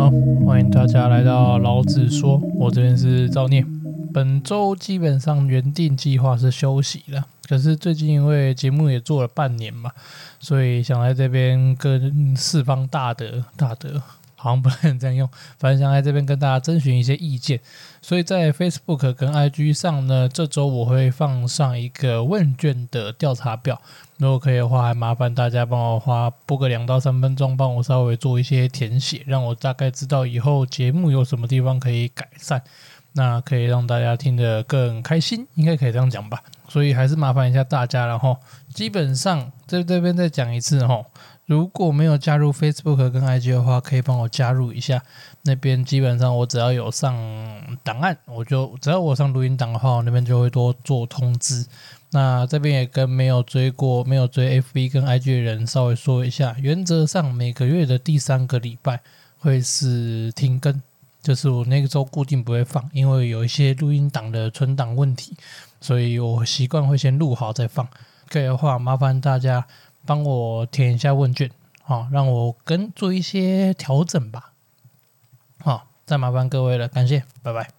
好，欢迎大家来到老子说，我这边是赵念。本周基本上原定计划是休息了，可是最近因为节目也做了半年嘛，所以想来这边跟四方大德大德好像不能这样用，反正想在这边跟大家征询一些意见，所以在 Facebook 跟 IG 上呢，这周我会放上一个问卷的调查表，如果可以的话，还麻烦大家帮我花播个两到三分钟，帮我稍微做一些填写，让我大概知道以后节目有什么地方可以改善，那可以让大家听得更开心，应该可以这样讲吧。所以还是麻烦一下大家，然后基本上在这边再讲一次哈。如果没有加入 Facebook 跟 IG 的话，可以帮我加入一下。那边基本上我只要有上档案，我就只要我上录音档的话，我那边就会多做通知。那这边也跟没有追过、没有追 FB 跟 IG 的人稍微说一下，原则上每个月的第三个礼拜会是停更，就是我那个周固定不会放，因为有一些录音档的存档问题，所以我习惯会先录好再放。可以的话，麻烦大家。帮我填一下问卷，好，让我跟做一些调整吧。好，再麻烦各位了，感谢，拜拜。